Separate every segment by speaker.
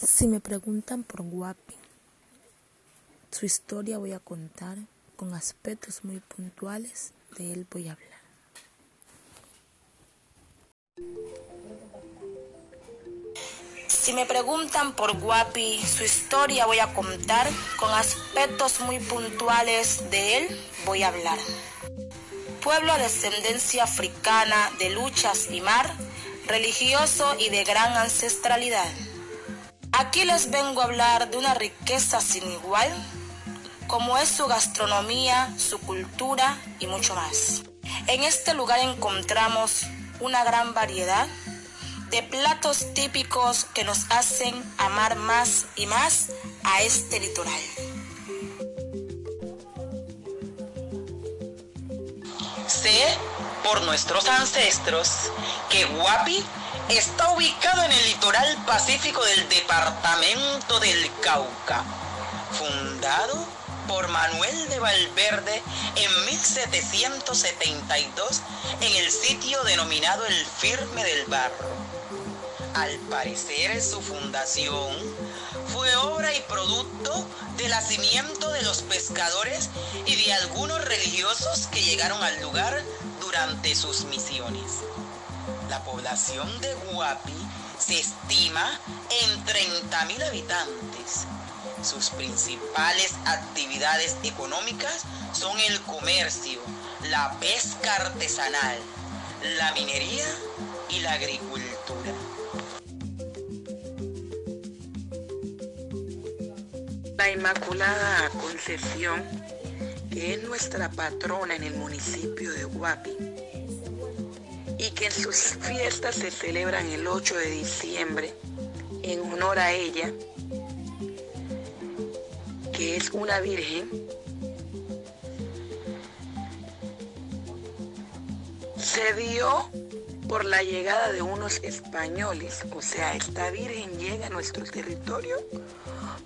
Speaker 1: Si me preguntan por Guapi, su historia voy a contar con aspectos muy puntuales, de él voy a hablar. Si me preguntan por Guapi, su historia voy a contar con aspectos muy puntuales, de él voy a hablar. Pueblo de descendencia africana de luchas y mar, religioso y de gran ancestralidad. Aquí les vengo a hablar de una riqueza sin igual, como es su gastronomía, su cultura y mucho más. En este lugar encontramos una gran variedad de platos típicos que nos hacen amar más y más a este litoral.
Speaker 2: Sé por nuestros ancestros que Guapi está ubicado en el litoral pacífico del departamento del Cauca, fundado por Manuel de Valverde en 1772 en el sitio denominado el Firme del Barro. Al parecer su fundación fue obra y producto del nacimiento de los pescadores y de algunos religiosos que llegaron al lugar durante sus misiones. La población de Guapi se estima en 30.000 habitantes. Sus principales actividades económicas son el comercio, la pesca artesanal, la minería y la agricultura. La Inmaculada Concepción, que es nuestra patrona en el municipio de Guapi, y que en sus fiestas se celebran el 8 de diciembre en honor a ella, que es una virgen, se dio por la llegada de unos españoles, o sea, esta virgen llega a nuestro territorio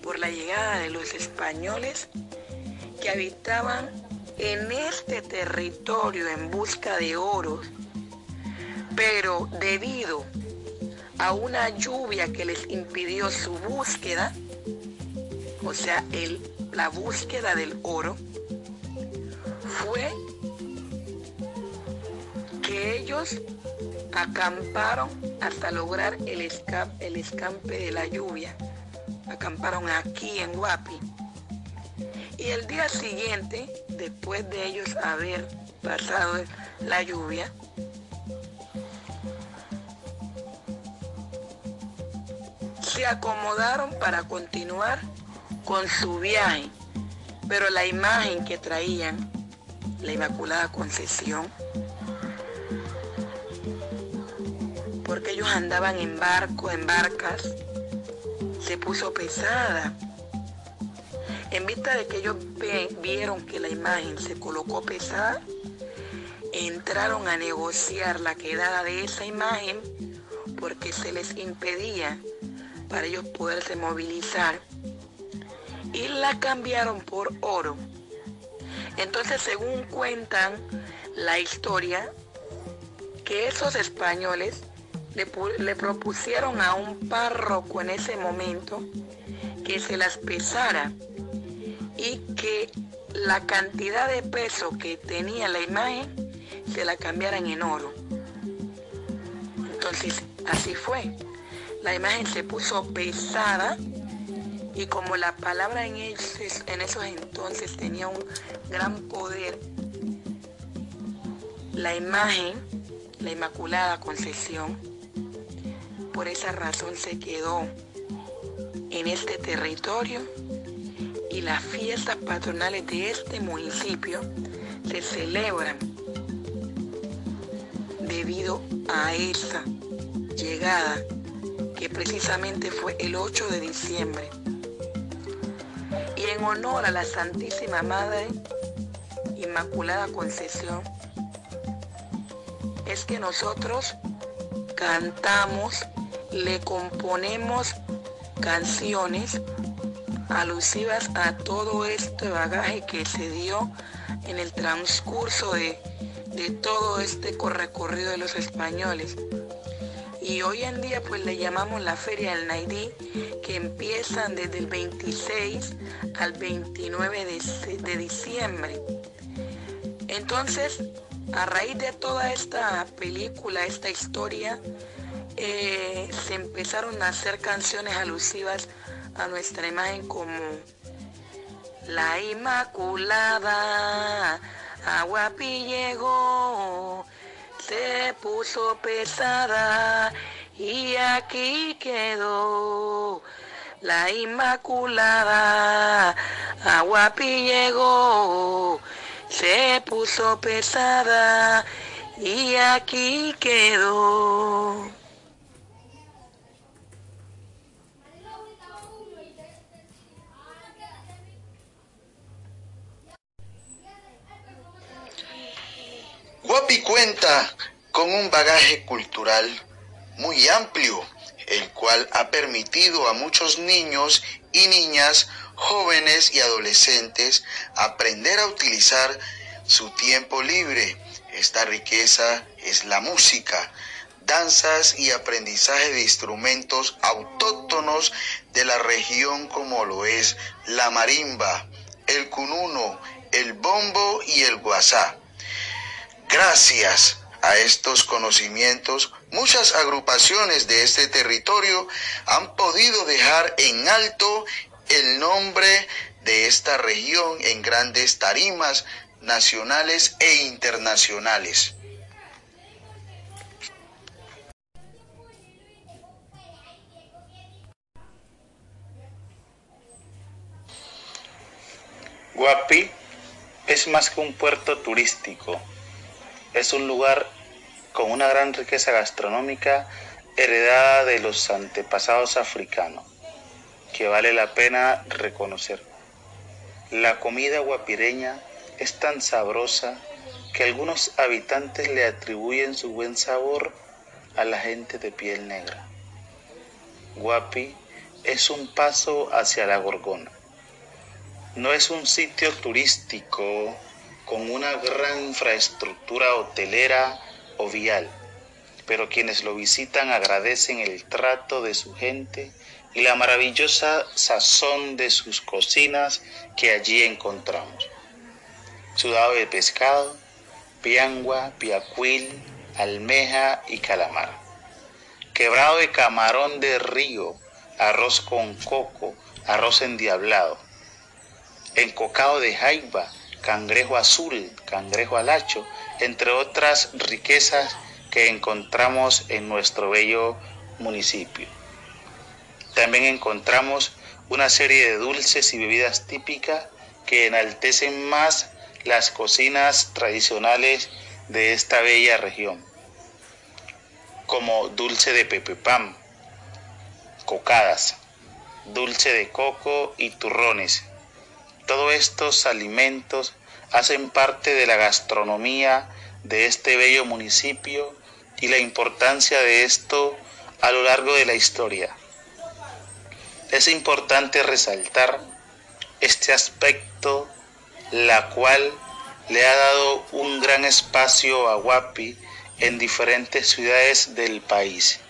Speaker 2: por la llegada de los españoles que habitaban en este territorio en busca de oro pero debido a una lluvia que les impidió su búsqueda, o sea, el, la búsqueda del oro, fue que ellos acamparon hasta lograr el, escape, el escampe de la lluvia. Acamparon aquí en Guapi. Y el día siguiente, después de ellos haber pasado la lluvia, se acomodaron para continuar con su viaje, pero la imagen que traían, la Inmaculada Concesión, porque ellos andaban en barco, en barcas, se puso pesada. En vista de que ellos vieron que la imagen se colocó pesada, entraron a negociar la quedada de esa imagen porque se les impedía para ellos poderse movilizar y la cambiaron por oro. Entonces, según cuentan la historia, que esos españoles le, propusieron a un párroco en ese momento que se las pesara y que la cantidad de peso que tenía la imagen se la cambiaran en oro. Entonces, así fue la imagen se puso pesada y como la palabra en esos, en esos entonces tenía un gran poder, la imagen, la Inmaculada Concepción, por esa razón se quedó en este territorio y las fiestas patronales de este municipio se celebran debido a esa llegada que precisamente fue el 8 de diciembre. Y en honor a la Santísima Madre Inmaculada Concepción, es que nosotros cantamos, le componemos canciones alusivas a todo este bagaje que se dio en el transcurso de, de todo este recorrido de los españoles. Y hoy en día pues le llamamos la Feria del Naidí, que empiezan desde el 26 al 29 de, diciembre. Entonces, a raíz de toda esta película, esta historia, eh, se empezaron a hacer canciones alusivas a nuestra imagen como La Inmaculada, Aguapi llegó, se puso pesada y aquí quedó. La Inmaculada, Aguapi llegó, se puso pesada y aquí quedó.
Speaker 3: Guapi cuenta con un bagaje cultural muy amplio, el cual ha permitido a muchos niños y niñas, jóvenes y adolescentes aprender a utilizar su tiempo libre. Esta riqueza es la música, danzas y aprendizaje de instrumentos autóctonos de la región como lo es la marimba, el cununo, el bombo y el guasá. Gracias a estos conocimientos, muchas agrupaciones de este territorio han podido dejar en alto el nombre de esta región en grandes tarimas nacionales e internacionales.
Speaker 4: Guapi es más que un puerto turístico es un lugar con una gran riqueza gastronómica heredada de los antepasados africanos, que vale la pena reconocer. La comida guapireña es tan sabrosa que algunos habitantes le atribuyen su buen sabor a la gente de piel negra. Guapi es un paso hacia la Gorgona. No es un sitio turístico con una gran infraestructura hotelera o vial, pero quienes lo visitan agradecen el trato de su gente y la maravillosa sazón de sus cocinas que allí encontramos. Sudado de pescado, piangua, piacuil, almeja y calamar. Quebrado de camarón de río, arroz con coco, arroz endiablado. Encocado de jaiba, cangrejo azul, cangrejo alacho, entre otras riquezas que encontramos en nuestro bello municipio. También encontramos una serie de dulces y bebidas típicas que enaltecen más las cocinas tradicionales de esta bella región, como dulce de pepepam, cocadas, dulce de coco y turrones, todos estos alimentos hacen parte de la gastronomía de este bello municipio y la importancia de esto a lo largo de la historia. Es importante resaltar este aspecto, la cual le ha dado un gran espacio a Guapi en diferentes ciudades del país.